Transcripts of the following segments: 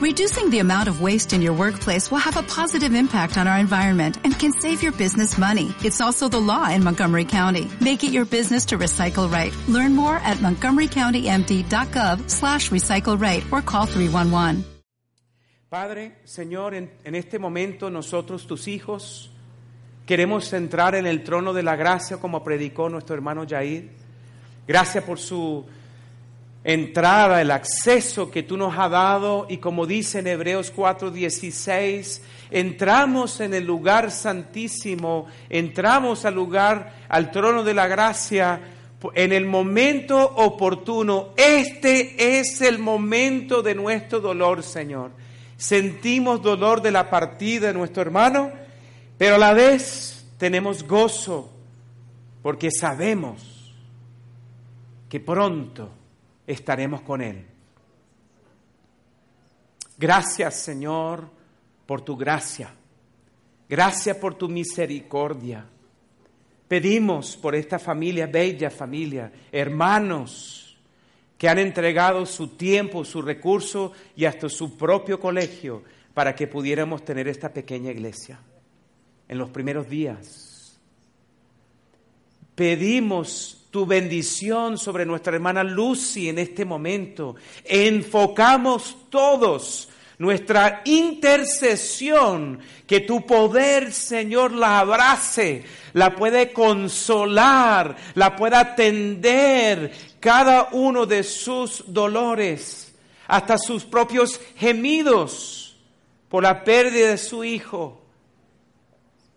Reducing the amount of waste in your workplace will have a positive impact on our environment and can save your business money. It's also the law in Montgomery County. Make it your business to recycle right. Learn more at montgomerycountymd.gov slash recycle right or call 311. Padre, Señor, en, en este momento nosotros, tus hijos, queremos entrar en el trono de la gracia como predicó nuestro hermano Jair. Gracias por su entrada, el acceso que tú nos has dado y como dice en Hebreos 4:16, entramos en el lugar santísimo, entramos al lugar, al trono de la gracia en el momento oportuno. Este es el momento de nuestro dolor, Señor. Sentimos dolor de la partida de nuestro hermano, pero a la vez tenemos gozo porque sabemos que pronto estaremos con Él. Gracias Señor por tu gracia. Gracias por tu misericordia. Pedimos por esta familia, bella familia, hermanos que han entregado su tiempo, su recurso y hasta su propio colegio para que pudiéramos tener esta pequeña iglesia en los primeros días. Pedimos tu bendición sobre nuestra hermana Lucy en este momento. Enfocamos todos nuestra intercesión, que tu poder, Señor, la abrace, la puede consolar, la pueda atender cada uno de sus dolores, hasta sus propios gemidos por la pérdida de su hijo.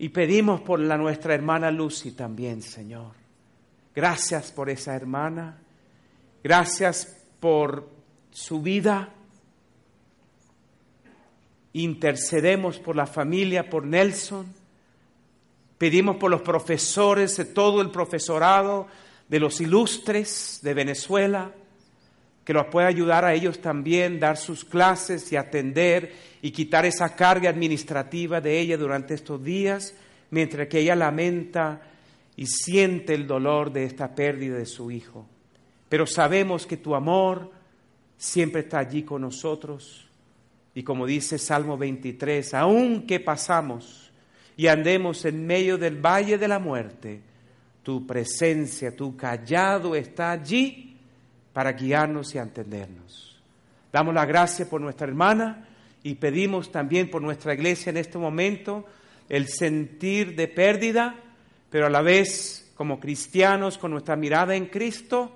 Y pedimos por la nuestra hermana Lucy también, Señor. Gracias por esa hermana. Gracias por su vida. Intercedemos por la familia, por Nelson. Pedimos por los profesores, de todo el profesorado, de los ilustres de Venezuela, que los pueda ayudar a ellos también, dar sus clases y atender y quitar esa carga administrativa de ella durante estos días, mientras que ella lamenta y siente el dolor de esta pérdida de su hijo. Pero sabemos que tu amor siempre está allí con nosotros. Y como dice Salmo 23, aunque pasamos y andemos en medio del valle de la muerte, tu presencia, tu callado está allí para guiarnos y entendernos. Damos la gracia por nuestra hermana y pedimos también por nuestra iglesia en este momento el sentir de pérdida pero a la vez, como cristianos, con nuestra mirada en Cristo,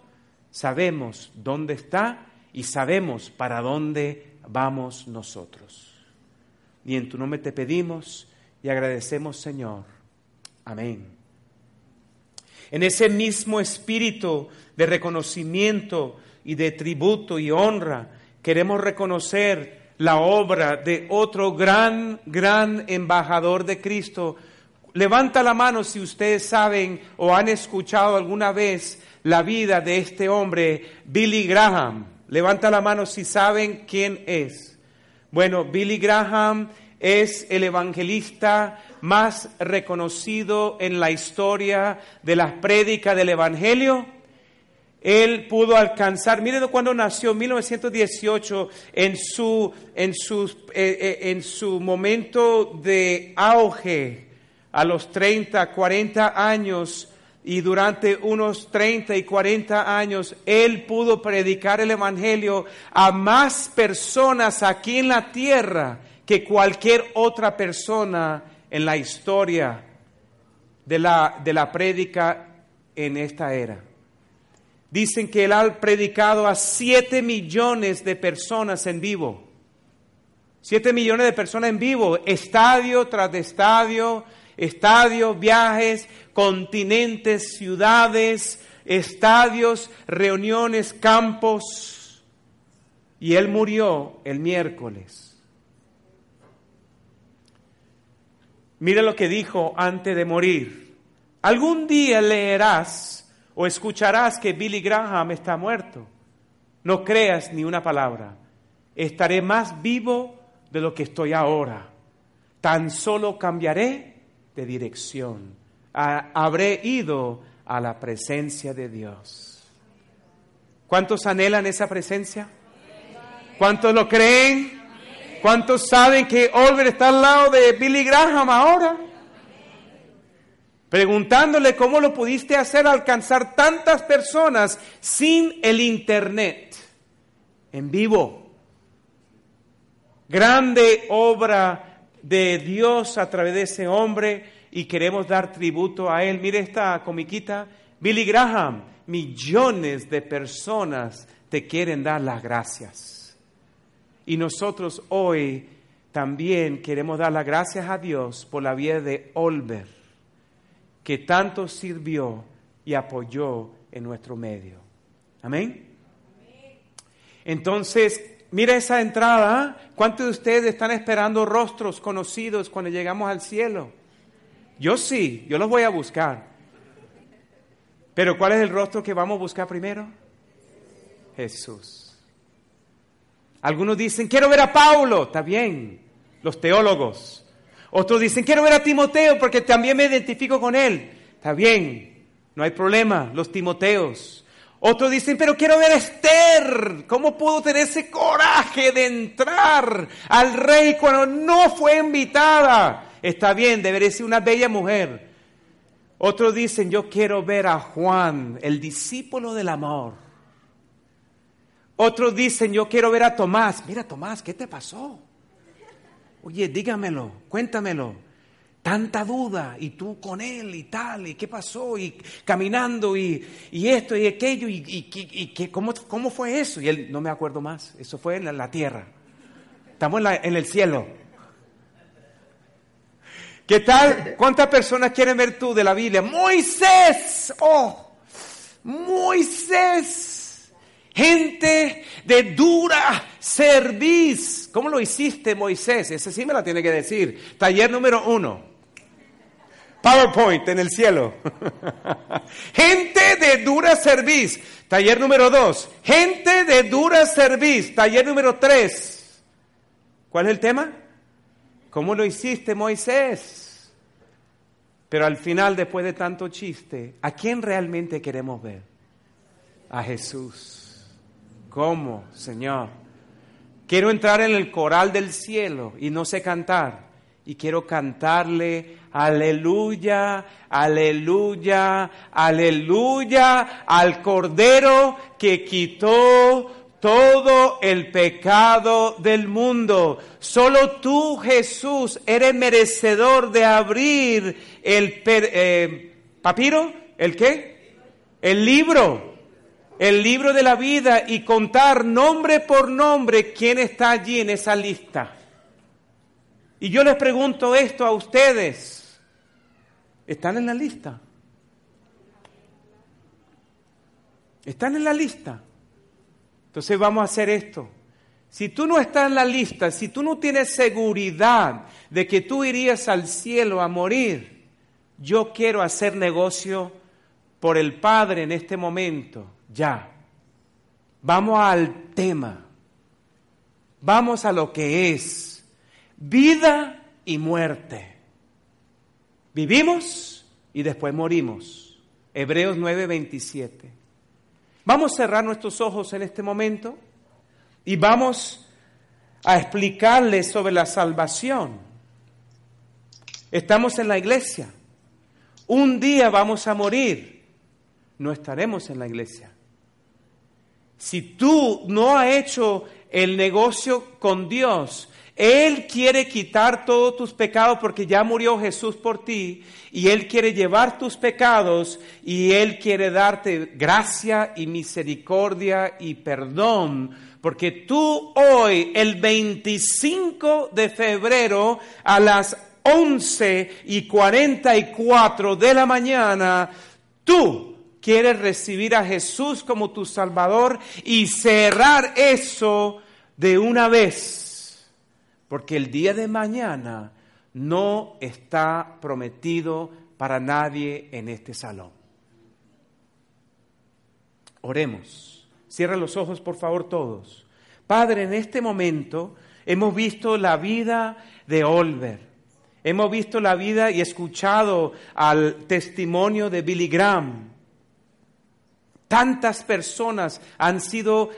sabemos dónde está y sabemos para dónde vamos nosotros. Y en tu nombre te pedimos y agradecemos, Señor. Amén. En ese mismo espíritu de reconocimiento y de tributo y honra, queremos reconocer la obra de otro gran, gran embajador de Cristo, Levanta la mano si ustedes saben o han escuchado alguna vez la vida de este hombre, Billy Graham. Levanta la mano si saben quién es. Bueno, Billy Graham es el evangelista más reconocido en la historia de las prédicas del Evangelio. Él pudo alcanzar, miren cuando nació, 1918, en su, en su, eh, eh, en su momento de auge, a los 30, 40 años y durante unos 30 y 40 años él pudo predicar el Evangelio a más personas aquí en la tierra que cualquier otra persona en la historia de la, de la prédica en esta era. Dicen que él ha predicado a 7 millones de personas en vivo. 7 millones de personas en vivo, estadio tras estadio, estadios, viajes, continentes, ciudades, estadios, reuniones, campos. Y él murió el miércoles. Mira lo que dijo antes de morir. Algún día leerás o escucharás que Billy Graham está muerto. No creas ni una palabra. Estaré más vivo de lo que estoy ahora. Tan solo cambiaré de dirección. habré ido a la presencia de Dios. ¿Cuántos anhelan esa presencia? ¿Cuántos lo creen? ¿Cuántos saben que Oliver está al lado de Billy Graham ahora? Preguntándole cómo lo pudiste hacer alcanzar tantas personas sin el Internet, en vivo. Grande obra de Dios a través de ese hombre y queremos dar tributo a él. Mire esta comiquita, Billy Graham, millones de personas te quieren dar las gracias. Y nosotros hoy también queremos dar las gracias a Dios por la vida de Olver, que tanto sirvió y apoyó en nuestro medio. Amén. Entonces, mira esa entrada. ¿Cuántos de ustedes están esperando rostros conocidos cuando llegamos al cielo? Yo sí, yo los voy a buscar. Pero ¿cuál es el rostro que vamos a buscar primero? Jesús. Algunos dicen, quiero ver a Paulo, está bien, los teólogos. Otros dicen, quiero ver a Timoteo porque también me identifico con él, está bien, no hay problema, los Timoteos. Otros dicen, pero quiero ver a Esther. ¿Cómo pudo tener ese coraje de entrar al rey cuando no fue invitada? Está bien, debería ser una bella mujer. Otros dicen, yo quiero ver a Juan, el discípulo del amor. Otros dicen, yo quiero ver a Tomás. Mira, Tomás, ¿qué te pasó? Oye, dígamelo, cuéntamelo. Tanta duda, y tú con él y tal, y qué pasó, y caminando, y, esto y aquello, y, y, ¿cómo, cómo, fue eso. Y él, no me acuerdo más, eso fue en la, tierra. Estamos en, en el cielo. ¿Qué tal? ¿Cuántas personas quieren ver tú de la Biblia? Moisés, oh, Moisés gente de dura serviz. ¿Cómo lo hiciste, Moisés? Ese sí me la tiene que decir. Taller número uno. PowerPoint en el cielo. gente de dura serviz. Taller número dos. Gente de dura serviz. Taller número tres. ¿Cuál es el tema? ¿Cómo lo hiciste, Moisés? Pero al final, después de tanto chiste, ¿a quién realmente queremos ver? A Jesús. ¿Cómo, Señor? Quiero entrar en el coral del cielo y no sé cantar. Y quiero cantarle aleluya, aleluya, aleluya al Cordero que quitó todo el pecado del mundo. Solo tú, Jesús, eres merecedor de abrir el eh, papiro, ¿el qué? El libro el libro de la vida y contar nombre por nombre quién está allí en esa lista. Y yo les pregunto esto a ustedes. ¿Están en la lista? ¿Están en la lista? Entonces vamos a hacer esto. Si tú no estás en la lista, si tú no tienes seguridad de que tú irías al cielo a morir, yo quiero hacer negocio por el Padre en este momento ya. Vamos al tema. Vamos a lo que es vida y muerte. Vivimos y después morimos. Hebreos 9:27. Vamos a cerrar nuestros ojos en este momento y vamos a explicarles sobre la salvación. Estamos en la iglesia. Un día vamos a morir. No estaremos en la iglesia. Si tú no has hecho el negocio con Dios, Él quiere quitar todos tus pecados porque ya murió Jesús por ti y Él quiere llevar tus pecados y Él quiere darte gracia y misericordia y perdón. Porque tú hoy, el 25 de febrero, a las 11 y 44 de la mañana, tú quieres recibir a Jesús como tu Salvador y cerrar eso de una vez, porque el día de mañana no está prometido para nadie en este salón. Oremos. Cierra los ojos, por favor, todos. Padre, en este momento hemos visto la vida de Olver. Hemos visto la vida y escuchado al testimonio de Billy Graham. Tantas personas han sido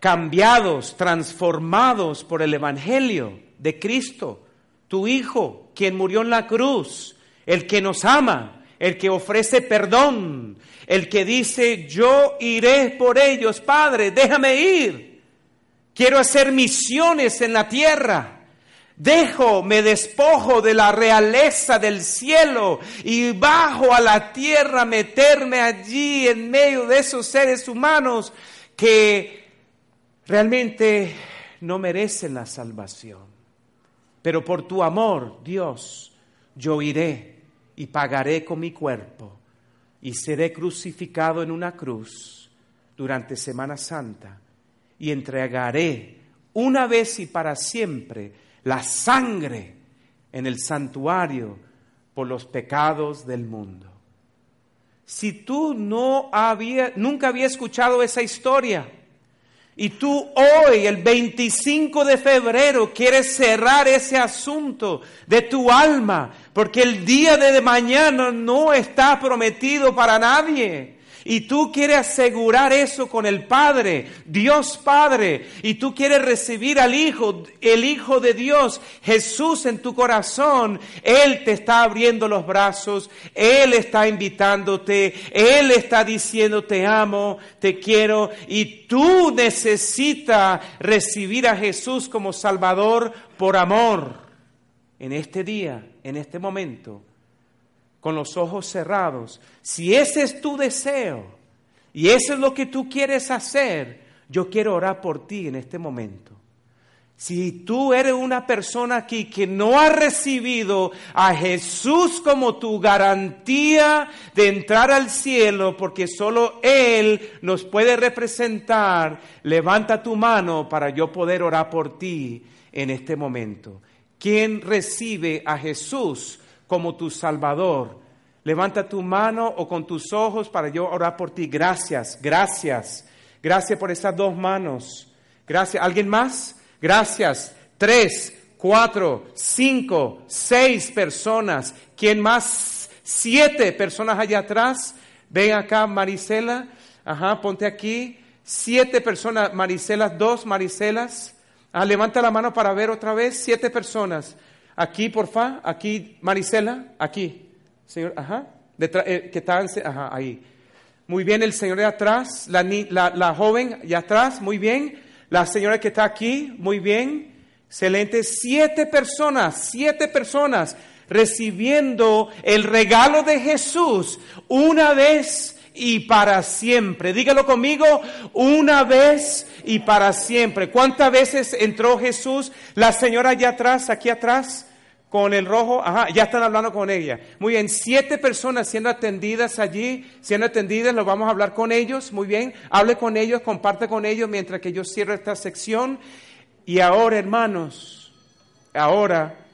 cambiados, transformados por el Evangelio de Cristo, tu Hijo, quien murió en la cruz, el que nos ama, el que ofrece perdón, el que dice, yo iré por ellos, Padre, déjame ir. Quiero hacer misiones en la tierra. Dejo, me despojo de la realeza del cielo y bajo a la tierra, meterme allí en medio de esos seres humanos que realmente no merecen la salvación. Pero por tu amor, Dios, yo iré y pagaré con mi cuerpo y seré crucificado en una cruz durante Semana Santa y entregaré una vez y para siempre la sangre en el santuario por los pecados del mundo. Si tú no había, nunca había escuchado esa historia, y tú hoy, el 25 de febrero, quieres cerrar ese asunto de tu alma, porque el día de mañana no está prometido para nadie. Y tú quieres asegurar eso con el Padre, Dios Padre. Y tú quieres recibir al Hijo, el Hijo de Dios, Jesús en tu corazón. Él te está abriendo los brazos. Él está invitándote. Él está diciendo te amo, te quiero. Y tú necesitas recibir a Jesús como Salvador por amor. En este día, en este momento con los ojos cerrados, si ese es tu deseo y eso es lo que tú quieres hacer, yo quiero orar por ti en este momento. Si tú eres una persona aquí que no ha recibido a Jesús como tu garantía de entrar al cielo, porque solo Él nos puede representar, levanta tu mano para yo poder orar por ti en este momento. ¿Quién recibe a Jesús como tu Salvador. Levanta tu mano o con tus ojos para yo orar por ti. Gracias, gracias. Gracias por esas dos manos. Gracias. ¿Alguien más? Gracias. Tres, cuatro, cinco, seis personas. ¿Quién más? Siete personas allá atrás. Ven acá, Marisela. Ajá, ponte aquí. Siete personas. Maricelas, dos Maricelas. Ah, levanta la mano para ver otra vez. Siete personas. Aquí, porfa, aquí, Marisela, aquí. Señor, ajá, detrás, eh, que está, ajá, ahí. Muy bien, el señor de atrás, la, la, la joven de atrás, muy bien. La señora que está aquí, muy bien. Excelente. Siete personas, siete personas recibiendo el regalo de Jesús una vez y para siempre. Dígalo conmigo, una vez y para siempre. ¿Cuántas veces entró Jesús? La señora allá atrás, aquí atrás con el rojo, ajá, ya están hablando con ella. Muy bien, siete personas siendo atendidas allí, siendo atendidas, lo vamos a hablar con ellos, muy bien, hable con ellos, comparte con ellos mientras que yo cierro esta sección. Y ahora, hermanos, ahora,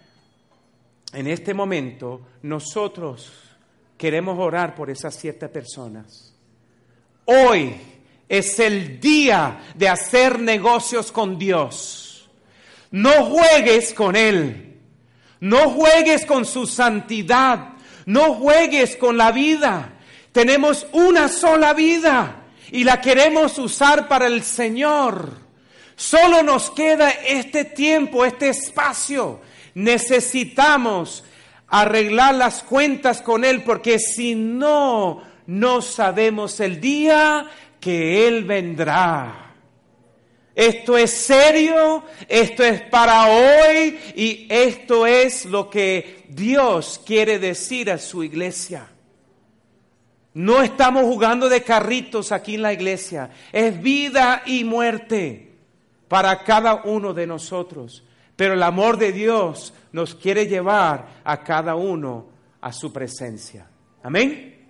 en este momento, nosotros queremos orar por esas siete personas. Hoy es el día de hacer negocios con Dios. No juegues con Él. No juegues con su santidad. No juegues con la vida. Tenemos una sola vida y la queremos usar para el Señor. Solo nos queda este tiempo, este espacio. Necesitamos arreglar las cuentas con Él porque si no, no sabemos el día que Él vendrá. Esto es serio, esto es para hoy y esto es lo que Dios quiere decir a su iglesia. No estamos jugando de carritos aquí en la iglesia, es vida y muerte para cada uno de nosotros. Pero el amor de Dios nos quiere llevar a cada uno a su presencia. Amén.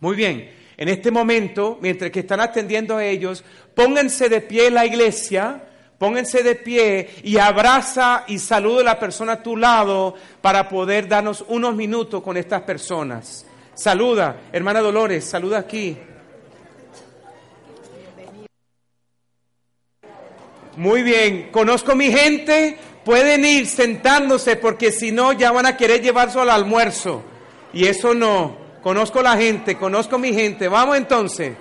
Muy bien. En este momento, mientras que están atendiendo a ellos, pónganse de pie en la iglesia, pónganse de pie y abraza y saluda a la persona a tu lado para poder darnos unos minutos con estas personas. Saluda, hermana Dolores, saluda aquí. Muy bien, conozco mi gente, pueden ir sentándose porque si no ya van a querer llevarse al almuerzo. Y eso no conozco la gente, conozco mi gente. Vamos entonces,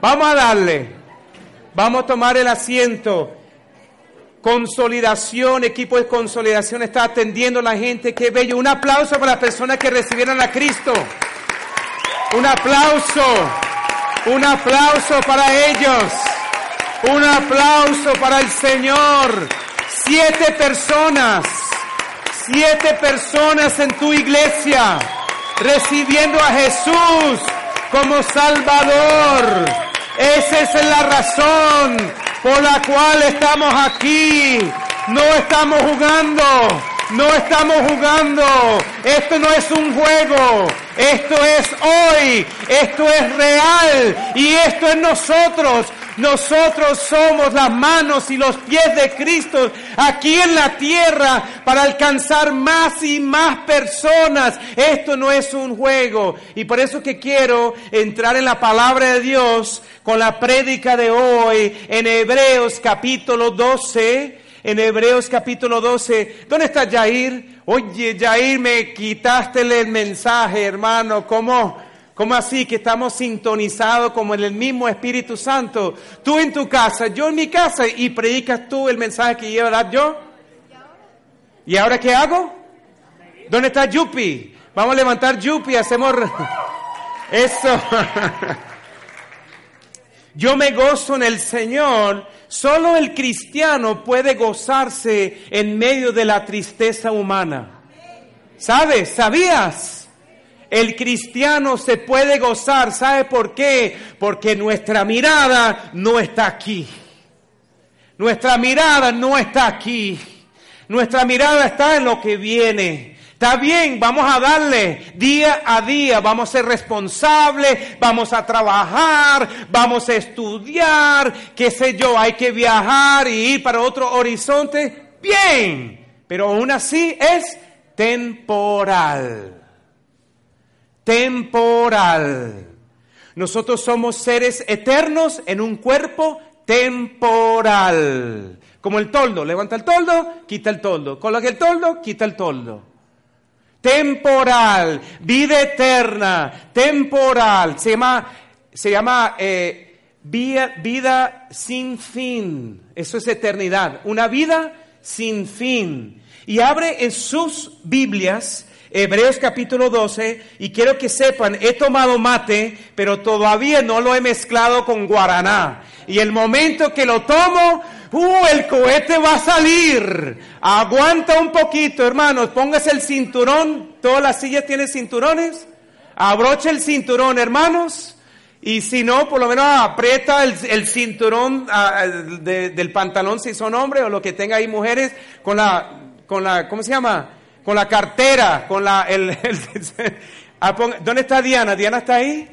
vamos a darle. Vamos a tomar el asiento. Consolidación, equipo de consolidación está atendiendo a la gente. Qué bello. Un aplauso para las personas que recibieron a Cristo. Un aplauso. Un aplauso para ellos. Un aplauso para el Señor. Siete personas. Siete personas en tu iglesia recibiendo a Jesús como Salvador. Esa es la razón por la cual estamos aquí. No estamos jugando, no estamos jugando. Esto no es un juego, esto es hoy, esto es real y esto es nosotros. Nosotros somos las manos y los pies de Cristo aquí en la tierra para alcanzar más y más personas. Esto no es un juego. Y por eso que quiero entrar en la palabra de Dios con la prédica de hoy en Hebreos capítulo 12. En Hebreos capítulo 12. ¿Dónde está Jair? Oye, Jair, me quitaste el mensaje, hermano. ¿Cómo? ¿Cómo así que estamos sintonizados como en el mismo Espíritu Santo? Tú en tu casa, yo en mi casa y predicas tú el mensaje que dar yo. ¿Y ahora qué hago? ¿Dónde está Yupi? Vamos a levantar Yupi, hacemos eso. Yo me gozo en el Señor. Solo el cristiano puede gozarse en medio de la tristeza humana. ¿Sabes? ¿Sabías? El cristiano se puede gozar, ¿sabe por qué? Porque nuestra mirada no está aquí. Nuestra mirada no está aquí. Nuestra mirada está en lo que viene. Está bien, vamos a darle día a día, vamos a ser responsables, vamos a trabajar, vamos a estudiar, qué sé yo, hay que viajar y ir para otro horizonte. Bien, pero aún así es temporal temporal. Nosotros somos seres eternos en un cuerpo temporal. Como el toldo, levanta el toldo, quita el toldo, coloca el toldo, quita el toldo. Temporal, vida eterna, temporal. Se llama, se llama eh, vida, vida sin fin. Eso es eternidad. Una vida sin fin. Y abre en sus Biblias Hebreos capítulo 12, y quiero que sepan, he tomado mate, pero todavía no lo he mezclado con guaraná. Y el momento que lo tomo, ¡uh! El cohete va a salir. Aguanta un poquito, hermanos. Póngase el cinturón. Todas las sillas tienen cinturones. Abroche el cinturón, hermanos. Y si no, por lo menos aprieta el, cinturón ah, del pantalón si son hombres o lo que tenga ahí mujeres con la, con la, ¿cómo se llama? con la cartera, con la... Ah, ¿Dónde está Diana? ¿Diana está ahí?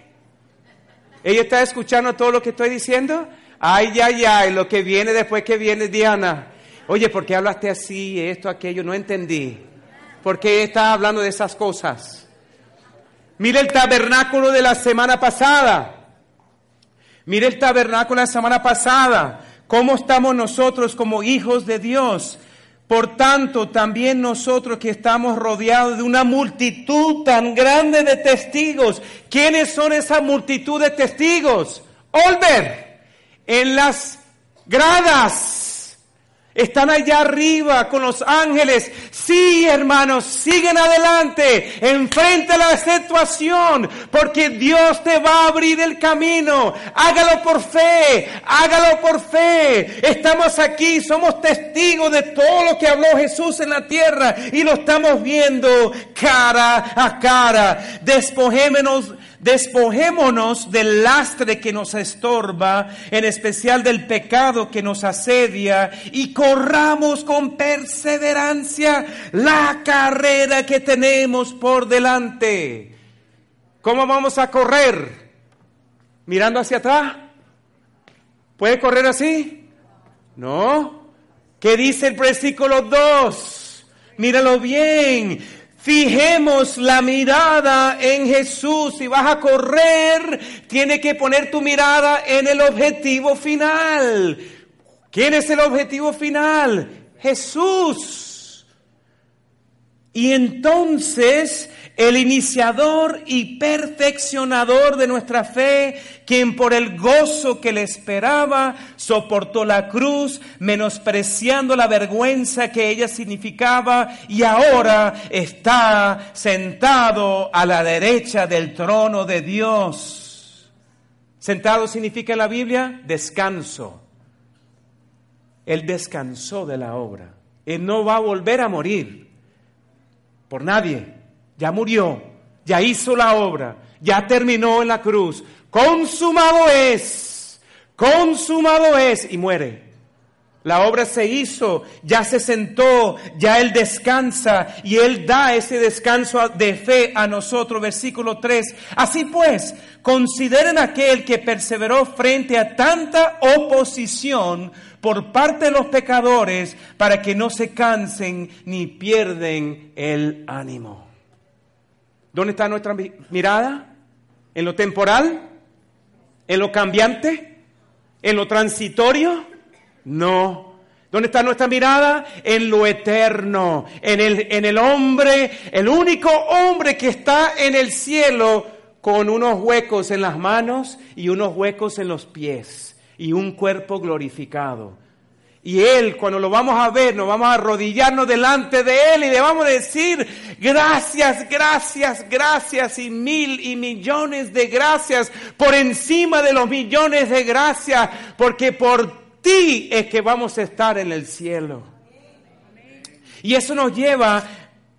¿Ella está escuchando todo lo que estoy diciendo? Ay, ay, ay, lo que viene después que viene Diana. Oye, ¿por qué hablaste así, esto, aquello? No entendí. ¿Por qué está hablando de esas cosas? Mire el tabernáculo de la semana pasada. Mire el tabernáculo de la semana pasada. ¿Cómo estamos nosotros como hijos de Dios? Por tanto, también nosotros que estamos rodeados de una multitud tan grande de testigos, ¿quiénes son esa multitud de testigos? Olver, en las gradas están allá arriba con los ángeles. Sí, hermanos, siguen adelante. Enfrenta la situación. Porque Dios te va a abrir el camino. Hágalo por fe. Hágalo por fe. Estamos aquí. Somos testigos de todo lo que habló Jesús en la tierra. Y lo estamos viendo cara a cara. Despojémonos Despojémonos del lastre que nos estorba, en especial del pecado que nos asedia, y corramos con perseverancia la carrera que tenemos por delante. ¿Cómo vamos a correr? ¿Mirando hacia atrás? ¿Puede correr así? No. ¿Qué dice el versículo 2? Míralo bien Fijemos la mirada en Jesús. Si vas a correr, tienes que poner tu mirada en el objetivo final. ¿Quién es el objetivo final? Jesús. Y entonces el iniciador y perfeccionador de nuestra fe, quien por el gozo que le esperaba soportó la cruz, menospreciando la vergüenza que ella significaba, y ahora está sentado a la derecha del trono de Dios. Sentado significa en la Biblia descanso. Él descansó de la obra. Él no va a volver a morir por nadie. Ya murió, ya hizo la obra, ya terminó en la cruz. Consumado es, consumado es y muere. La obra se hizo, ya se sentó, ya Él descansa y Él da ese descanso de fe a nosotros. Versículo 3. Así pues, consideren aquel que perseveró frente a tanta oposición por parte de los pecadores para que no se cansen ni pierden el ánimo. ¿Dónde está nuestra mirada? ¿En lo temporal? ¿En lo cambiante? ¿En lo transitorio? No. ¿Dónde está nuestra mirada? En lo eterno, en el, en el hombre, el único hombre que está en el cielo con unos huecos en las manos y unos huecos en los pies y un cuerpo glorificado. Y Él, cuando lo vamos a ver, nos vamos a arrodillarnos delante de Él y le vamos a decir, gracias, gracias, gracias y mil y millones de gracias por encima de los millones de gracias, porque por ti es que vamos a estar en el cielo. Y eso nos lleva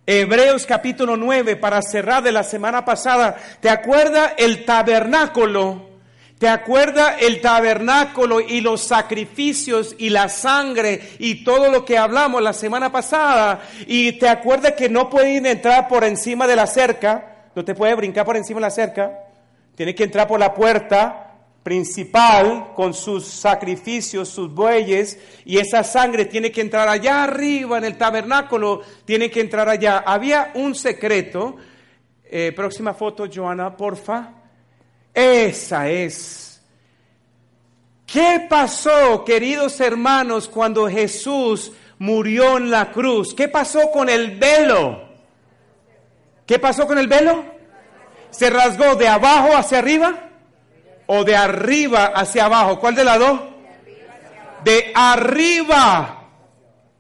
Hebreos capítulo 9 para cerrar de la semana pasada. ¿Te acuerdas el tabernáculo? ¿Te acuerdas el tabernáculo y los sacrificios y la sangre y todo lo que hablamos la semana pasada? Y te acuerdas que no pueden entrar por encima de la cerca, no te puedes brincar por encima de la cerca, tienes que entrar por la puerta principal con sus sacrificios, sus bueyes, y esa sangre tiene que entrar allá arriba en el tabernáculo, tiene que entrar allá. Había un secreto, eh, próxima foto, Joana, porfa. Esa es. ¿Qué pasó, queridos hermanos, cuando Jesús murió en la cruz? ¿Qué pasó con el velo? ¿Qué pasó con el velo? ¿Se rasgó de abajo hacia arriba o de arriba hacia abajo? ¿Cuál de las dos? De arriba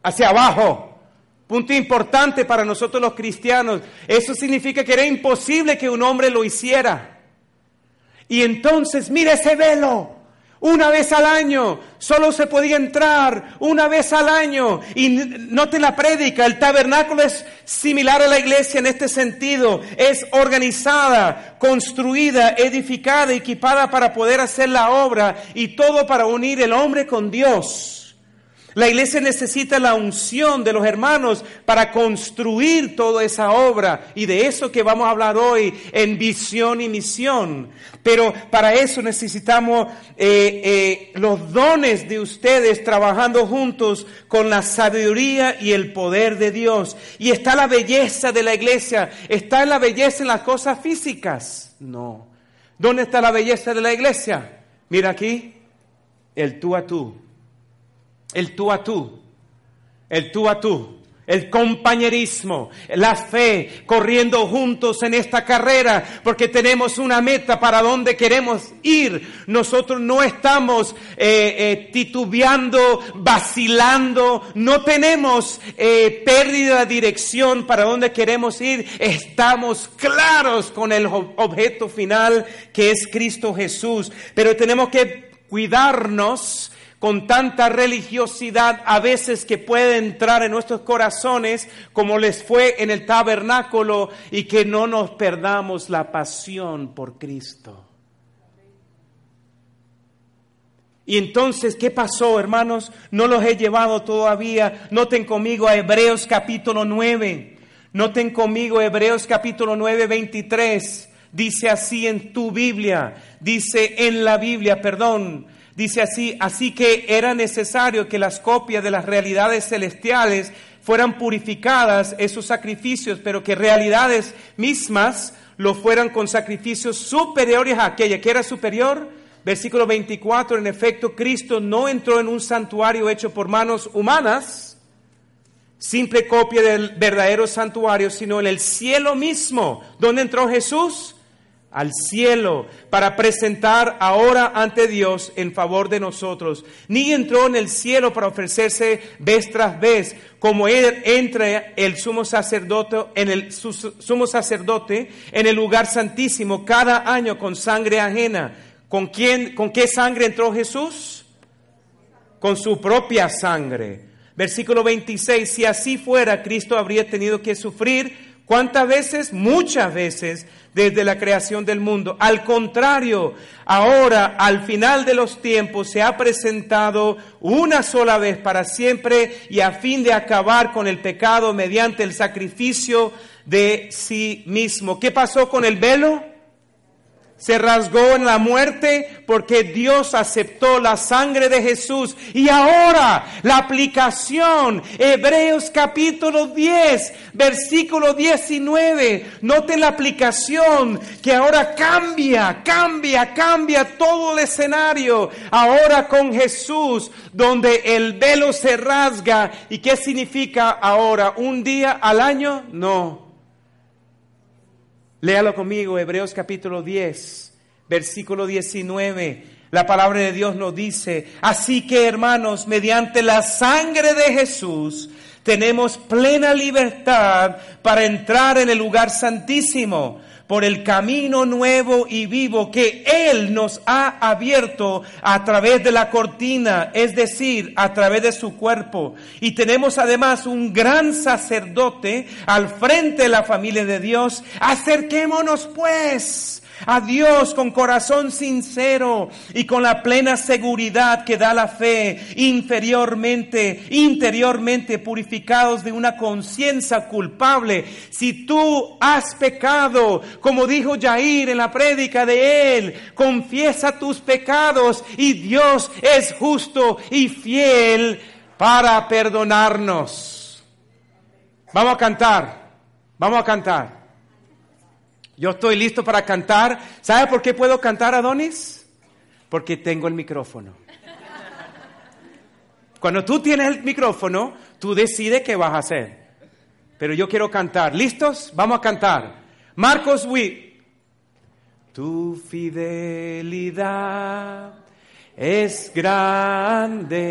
hacia abajo. Punto importante para nosotros los cristianos. Eso significa que era imposible que un hombre lo hiciera. Y entonces, mira ese velo. Una vez al año, solo se podía entrar una vez al año. Y note la prédica, el tabernáculo es similar a la iglesia en este sentido. Es organizada, construida, edificada, equipada para poder hacer la obra y todo para unir el hombre con Dios. La iglesia necesita la unción de los hermanos para construir toda esa obra y de eso que vamos a hablar hoy en visión y misión. Pero para eso necesitamos eh, eh, los dones de ustedes trabajando juntos con la sabiduría y el poder de Dios. Y está la belleza de la iglesia, está la belleza en las cosas físicas. No. ¿Dónde está la belleza de la iglesia? Mira aquí, el tú a tú el tú a tú, el tú a tú, el compañerismo, la fe, corriendo juntos en esta carrera, porque tenemos una meta para donde queremos ir. Nosotros no estamos eh, eh, titubeando, vacilando, no tenemos eh, pérdida de dirección para donde queremos ir. Estamos claros con el objeto final que es Cristo Jesús, pero tenemos que cuidarnos con tanta religiosidad a veces que puede entrar en nuestros corazones como les fue en el tabernáculo y que no nos perdamos la pasión por Cristo. Y entonces, ¿qué pasó, hermanos? No los he llevado todavía. Noten conmigo a Hebreos capítulo 9. Noten conmigo Hebreos capítulo 9, 23. Dice así en tu Biblia, dice en la Biblia, perdón, Dice así, así que era necesario que las copias de las realidades celestiales fueran purificadas, esos sacrificios, pero que realidades mismas lo fueran con sacrificios superiores a aquella que era superior. Versículo 24, en efecto, Cristo no entró en un santuario hecho por manos humanas, simple copia del verdadero santuario, sino en el cielo mismo. ¿Dónde entró Jesús? Al cielo para presentar ahora ante Dios en favor de nosotros, ni entró en el cielo para ofrecerse vez tras vez, como él entra el sumo sacerdote en el sumo sacerdote en el lugar santísimo cada año con sangre ajena. ¿Con quién con qué sangre entró Jesús? Con su propia sangre. Versículo 26, si así fuera, Cristo habría tenido que sufrir ¿Cuántas veces? Muchas veces desde la creación del mundo. Al contrario, ahora, al final de los tiempos, se ha presentado una sola vez para siempre y a fin de acabar con el pecado mediante el sacrificio de sí mismo. ¿Qué pasó con el velo? Se rasgó en la muerte porque Dios aceptó la sangre de Jesús. Y ahora la aplicación, Hebreos capítulo 10, versículo 19. Noten la aplicación que ahora cambia, cambia, cambia todo el escenario. Ahora con Jesús, donde el velo se rasga. ¿Y qué significa ahora? ¿Un día al año? No Léalo conmigo, Hebreos capítulo 10, versículo 19. La palabra de Dios nos dice, así que hermanos, mediante la sangre de Jesús, tenemos plena libertad para entrar en el lugar santísimo por el camino nuevo y vivo que Él nos ha abierto a través de la cortina, es decir, a través de su cuerpo. Y tenemos además un gran sacerdote al frente de la familia de Dios. Acerquémonos pues a Dios con corazón sincero y con la plena seguridad que da la fe, inferiormente, interiormente purificados de una conciencia culpable. Si tú has pecado, como dijo Jair en la prédica de él, confiesa tus pecados y Dios es justo y fiel para perdonarnos. Vamos a cantar, vamos a cantar. Yo estoy listo para cantar. ¿Sabe por qué puedo cantar, Adonis? Porque tengo el micrófono. Cuando tú tienes el micrófono, tú decides qué vas a hacer. Pero yo quiero cantar. ¿Listos? Vamos a cantar. Marcos Witt. Tu fidelidad es grande.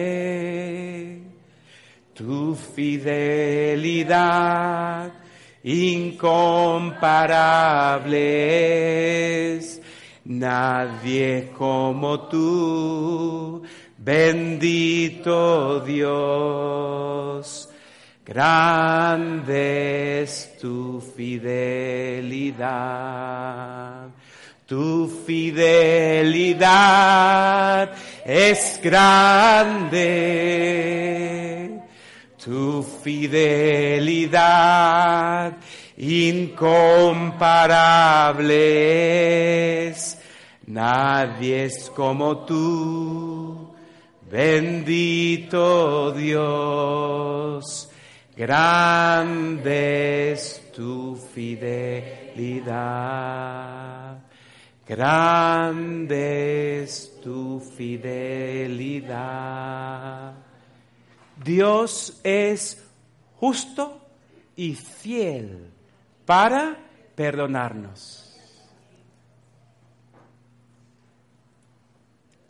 Tu fidelidad incomparables. Nadie como tú, bendito Dios. Grande es tu fidelidad. Tu fidelidad es grande tu fidelidad incomparable Nadie es como tú, bendito Dios. Grande es tu fidelidad. Grande es tu fidelidad. Dios es justo y fiel para perdonarnos.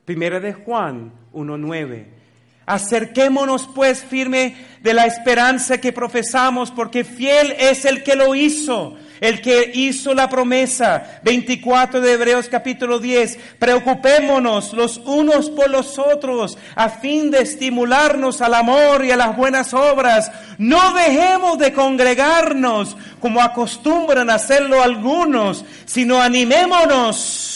Primera de Juan 1.9. Acerquémonos pues firme de la esperanza que profesamos, porque fiel es el que lo hizo el que hizo la promesa. 24 de Hebreos capítulo 10. Preocupémonos los unos por los otros a fin de estimularnos al amor y a las buenas obras. No dejemos de congregarnos como acostumbran hacerlo algunos, sino animémonos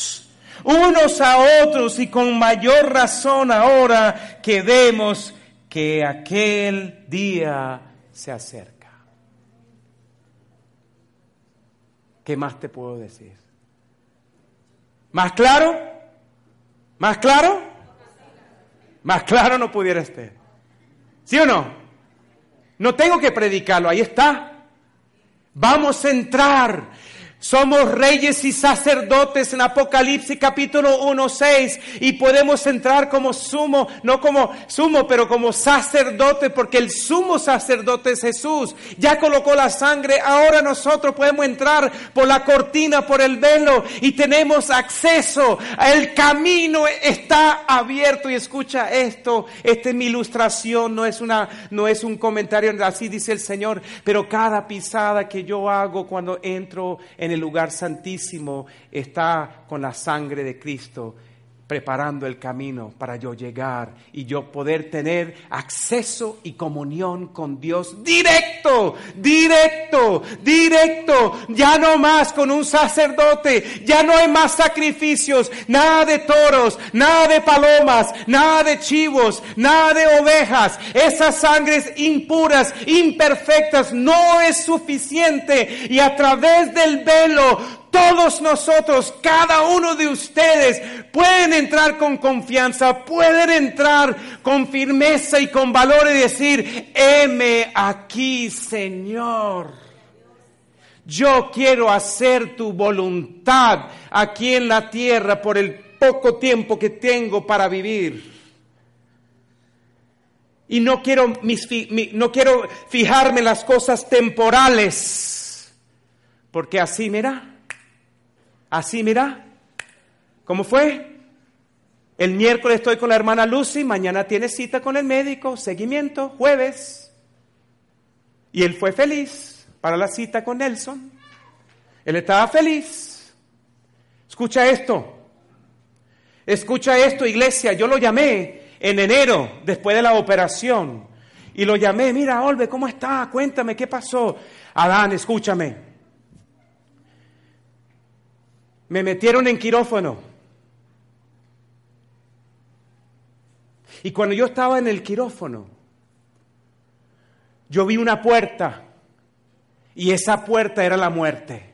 unos a otros y con mayor razón ahora que vemos que aquel día se acerca. ¿Qué más te puedo decir? ¿Más claro? ¿Más claro? Más claro no pudiera estar. ¿Sí o no? No tengo que predicarlo, ahí está. Vamos a entrar. Somos reyes y sacerdotes en Apocalipsis capítulo 1, 6 y podemos entrar como sumo, no como sumo, pero como sacerdote, porque el sumo sacerdote es Jesús. Ya colocó la sangre, ahora nosotros podemos entrar por la cortina, por el velo y tenemos acceso. El camino está abierto y escucha esto, esta es mi ilustración, no es una, no es un comentario, así dice el Señor, pero cada pisada que yo hago cuando entro en en el lugar santísimo está con la sangre de Cristo preparando el camino para yo llegar y yo poder tener acceso y comunión con Dios directo, directo, directo, ya no más con un sacerdote, ya no hay más sacrificios, nada de toros, nada de palomas, nada de chivos, nada de ovejas, esas sangres impuras, imperfectas, no es suficiente. Y a través del velo todos nosotros, cada uno de ustedes, pueden entrar con confianza, pueden entrar con firmeza y con valor y decir, heme aquí, Señor. Yo quiero hacer tu voluntad aquí en la tierra por el poco tiempo que tengo para vivir. Y no quiero, no quiero fijarme en las cosas temporales, porque así, mira, Así, mira, ¿cómo fue? El miércoles estoy con la hermana Lucy, mañana tiene cita con el médico, seguimiento, jueves. Y él fue feliz para la cita con Nelson. Él estaba feliz. Escucha esto. Escucha esto, iglesia. Yo lo llamé en enero, después de la operación. Y lo llamé, mira, Olve, ¿cómo está? Cuéntame, ¿qué pasó? Adán, escúchame. Me metieron en quirófano. Y cuando yo estaba en el quirófano, yo vi una puerta y esa puerta era la muerte.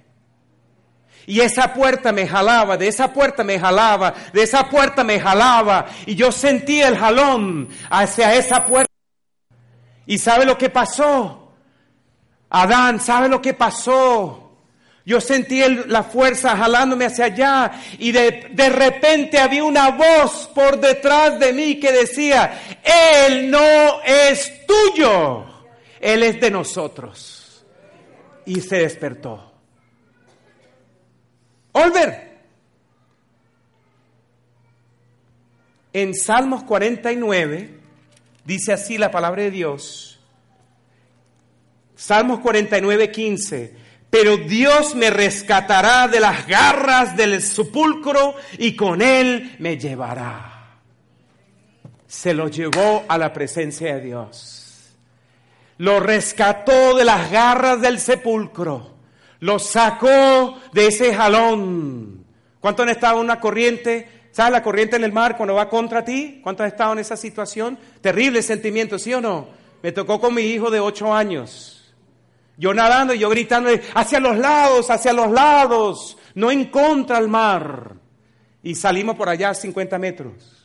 Y esa puerta me jalaba, de esa puerta me jalaba, de esa puerta me jalaba. Y yo sentía el jalón hacia esa puerta. ¿Y sabe lo que pasó? Adán, ¿sabe lo que pasó? Yo sentí la fuerza jalándome hacia allá y de, de, repente había una voz por detrás de mí que decía, Él no es tuyo, Él es de nosotros. Y se despertó. Olver. En Salmos 49 dice así la palabra de Dios. Salmos 49, 15 pero Dios me rescatará de las garras del sepulcro y con él me llevará. Se lo llevó a la presencia de Dios. Lo rescató de las garras del sepulcro. Lo sacó de ese jalón. ¿Cuántos han estado en una corriente? ¿Sabes la corriente en el mar cuando va contra ti? ¿Cuántos han estado en esa situación? Terrible sentimiento, ¿sí o no? Me tocó con mi hijo de ocho años. Yo nadando y yo gritando hacia los lados, hacia los lados, no en contra al mar. Y salimos por allá a 50 metros.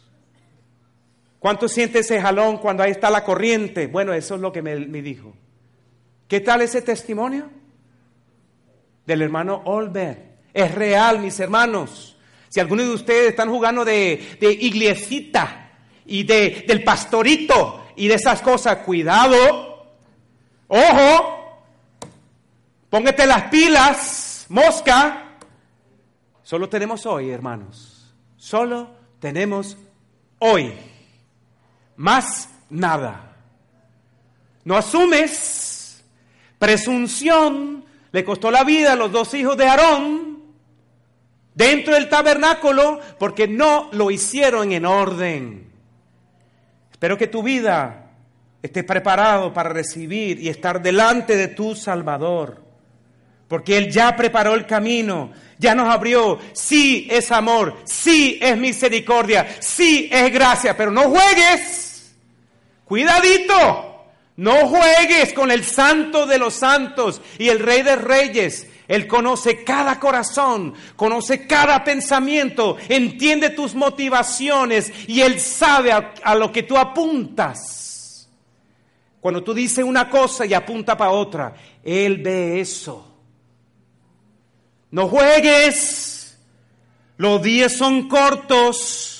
¿Cuánto siente ese jalón cuando ahí está la corriente? Bueno, eso es lo que me, dijo. ¿Qué tal ese testimonio? Del hermano Olbert. Es real, mis hermanos. Si algunos de ustedes están jugando de, de iglesita y de, del pastorito y de esas cosas, cuidado, ojo, Póngate las pilas, mosca. Solo tenemos hoy, hermanos. Solo tenemos hoy. Más nada. No asumes. Presunción. Le costó la vida a los dos hijos de Aarón dentro del tabernáculo porque no lo hicieron en orden. Espero que tu vida esté preparado para recibir y estar delante de tu Salvador porque Él ya preparó el camino, ya nos abrió. Sí es amor, sí es misericordia, sí es gracia, pero no juegues. Cuidadito. No juegues con el santo de los santos y el rey de reyes. Él conoce cada corazón, conoce cada pensamiento, entiende tus motivaciones y Él sabe a, a lo que tú apuntas. Cuando tú dices una cosa y apunta para otra, Él ve eso. No juegues. Los días son cortos.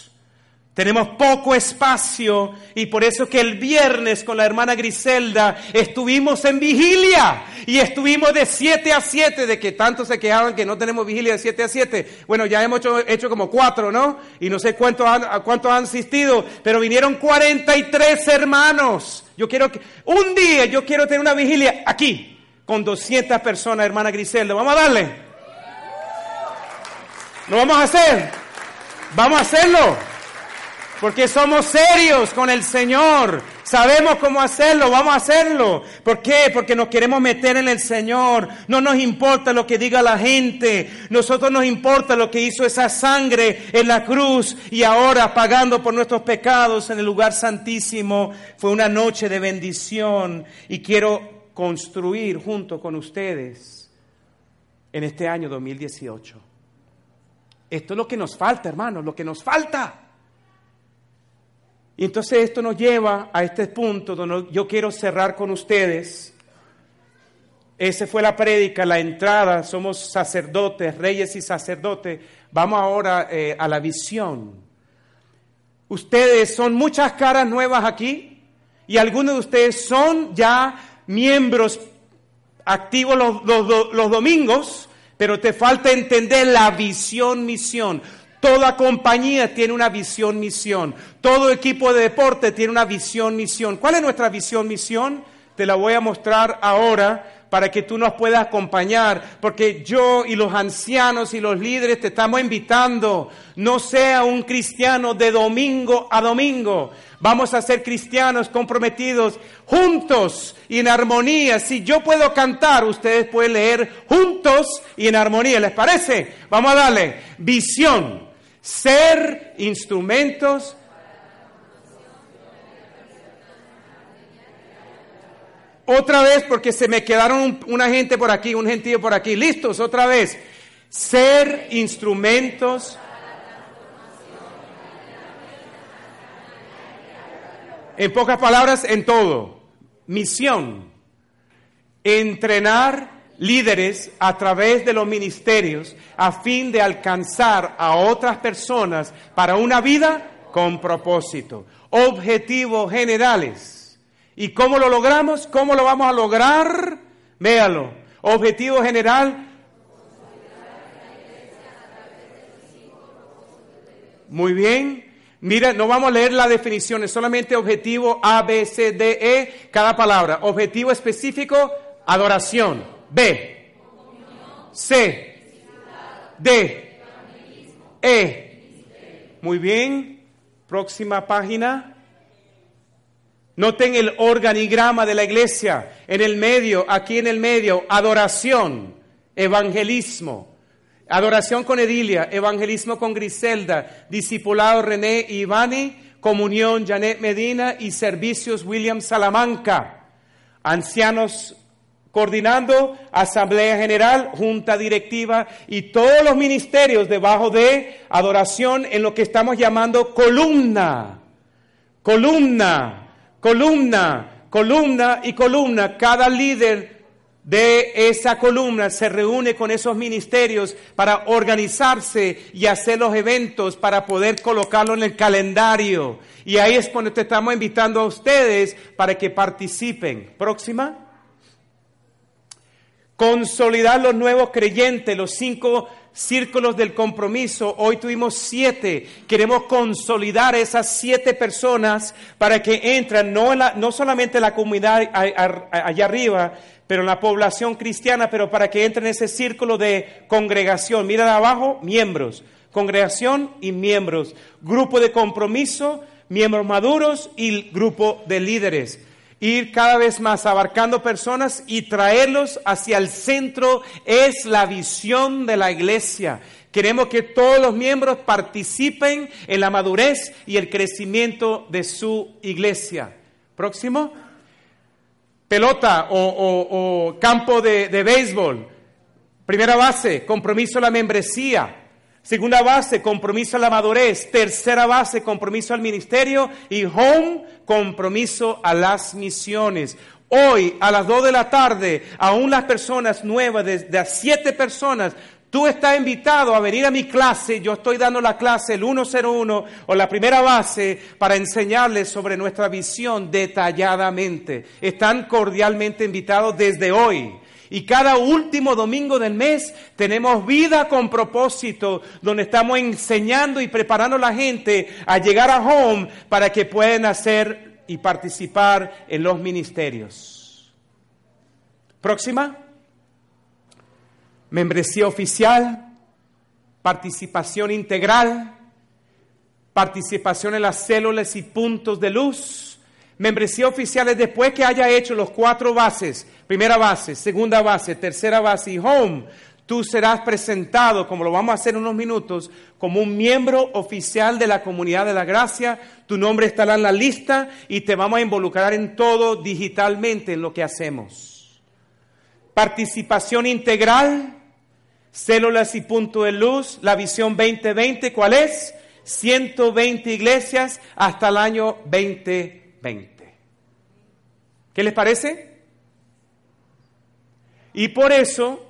Tenemos poco espacio y por eso que el viernes con la hermana Griselda estuvimos en vigilia y estuvimos de 7 a 7, de que tanto se quejaban que no tenemos vigilia de 7 a 7. Bueno, ya hemos hecho, como cuatro, ¿no? Y no sé cuántos han, cuántos han asistido, pero vinieron 43 hermanos. Yo quiero que, un día yo quiero tener una vigilia aquí con 200 personas, hermana Griselda. Vamos a darle. Lo vamos a hacer. Vamos a hacerlo. Porque somos serios con el Señor. Sabemos cómo hacerlo, vamos a hacerlo. ¿Por qué? Porque nos queremos meter en el Señor. No nos importa lo que diga la gente. Nosotros nos importa lo que hizo esa sangre en la cruz y ahora pagando por nuestros pecados en el lugar santísimo. Fue una noche de bendición y quiero construir junto con ustedes en este año 2018. Esto es lo que nos falta, hermanos, lo que nos falta. Y entonces esto nos lleva a este punto donde yo quiero cerrar con ustedes. Esa fue la prédica, la entrada, somos sacerdotes, reyes y sacerdotes. Vamos ahora eh, a la visión. Ustedes son muchas caras nuevas aquí y algunos de ustedes son ya miembros activos los domingos, pero te falta entender la visión, misión. Toda compañía tiene una visión, misión. Todo equipo de deporte tiene una visión, misión. ¿Cuál es nuestra visión, misión? Te la voy a mostrar ahora para que tú nos puedas acompañar, porque yo y los ancianos y los líderes te estamos invitando, no sea un cristiano de domingo a domingo, vamos a ser cristianos comprometidos juntos y en armonía. Si yo puedo cantar, ustedes pueden leer juntos y en armonía, ¿les parece? Vamos a darle. Visión. Ser instrumentos Otra vez, porque se me quedaron una gente por aquí, un gentío por aquí. Listos, otra vez. Ser instrumentos. En pocas palabras, en todo. Misión. Entrenar líderes a través de los ministerios a fin de alcanzar a otras personas para una vida con propósito. Objetivos generales. ¿Y cómo lo logramos? ¿Cómo lo vamos a lograr? Véalo. Objetivo general. Muy bien. Mira, no vamos a leer las definiciones, solamente objetivo A, B, C, D, E, cada palabra. Objetivo específico, adoración. B. C. D. E. Muy bien. Próxima página. Noten el organigrama de la iglesia. En el medio, aquí en el medio, adoración, evangelismo. Adoración con Edilia, evangelismo con Griselda, discipulado René y Ivani, comunión Janet Medina y servicios William Salamanca. Ancianos coordinando Asamblea General, Junta Directiva y todos los ministerios debajo de adoración en lo que estamos llamando columna, columna, columna, columna y columna. Cada líder de esa columna se reúne con esos ministerios para organizarse y hacer los eventos para poder colocarlo en el calendario. Y ahí es cuando te estamos invitando a ustedes para que participen. Próxima consolidar los nuevos creyentes, los cinco círculos del compromiso. Hoy tuvimos siete. Queremos consolidar esas siete personas para que entren, no, no solamente en la comunidad allá arriba, pero en la población cristiana, pero para que entren en ese círculo de congregación. Mira abajo, miembros. Congregación y miembros. Grupo de compromiso, miembros maduros y grupo de líderes ir cada vez más abarcando personas y traerlos hacia el centro es la visión de la iglesia. Queremos que todos los miembros participen en la madurez y el crecimiento de su iglesia. Próximo. Pelota o, campo de, de béisbol. Primera base, compromiso a la membresía. Segunda base, compromiso a la madurez. Tercera base, compromiso al ministerio. Y home, compromiso a las misiones. Hoy, a las dos de la tarde, aún las personas nuevas, de, de siete personas, Tú estás invitado a venir a mi clase, yo estoy dando la clase, el 101 o la primera base, para enseñarles sobre nuestra visión detalladamente. Están cordialmente invitados desde hoy. Y cada último domingo del mes tenemos vida con propósito, donde estamos enseñando y preparando a la gente a llegar a home para que puedan hacer y participar en los ministerios. Próxima. Membresía oficial, participación integral, participación en las células y puntos de luz. Membresía oficial es después que haya hecho los cuatro bases primera base, segunda base, tercera base y home, tú serás presentado, como lo vamos a hacer en unos minutos, como un miembro oficial de la comunidad de la gracia. Tu nombre estará en la lista y te vamos a involucrar en todo digitalmente en lo que hacemos. Participación integral, células y punto de luz, la visión 2020, ¿cuál es? 120 iglesias hasta el año 2020. ¿Qué les parece? Y por eso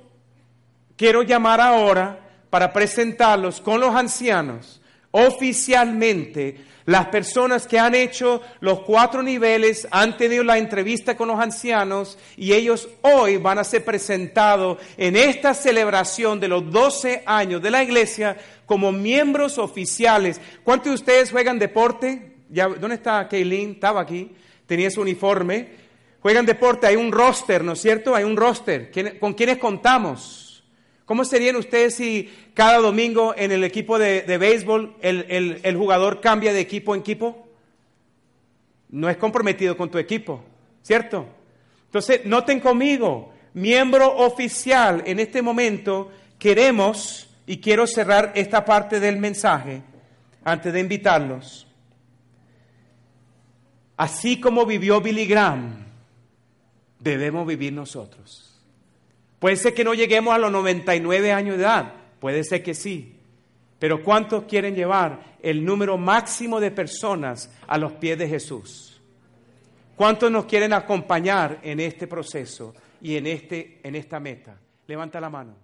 quiero llamar ahora para presentarlos con los ancianos oficialmente las personas que han hecho los cuatro niveles, han tenido la entrevista con los ancianos y ellos hoy van a ser presentados en esta celebración de los 12 años de la iglesia como miembros oficiales. ¿Cuántos de ustedes juegan deporte? ¿Dónde está Kaylin? Estaba aquí, tenía su uniforme. Juegan deporte, hay un roster, ¿no es cierto? Hay un roster. ¿Con quiénes contamos? ¿Cómo serían ustedes si cada domingo en el equipo de, béisbol el, el jugador cambia de equipo en equipo? No es comprometido con tu equipo, ¿cierto? Entonces, noten conmigo, miembro oficial en este momento, queremos, y quiero cerrar esta parte del mensaje antes de invitarlos, así como vivió Billy Graham, debemos vivir nosotros. Puede ser que no lleguemos a los 99 años de edad, puede ser que sí, pero ¿cuántos quieren llevar el número máximo de personas a los pies de Jesús? ¿Cuántos nos quieren acompañar en este proceso y en, este, en esta meta? Levanta la mano.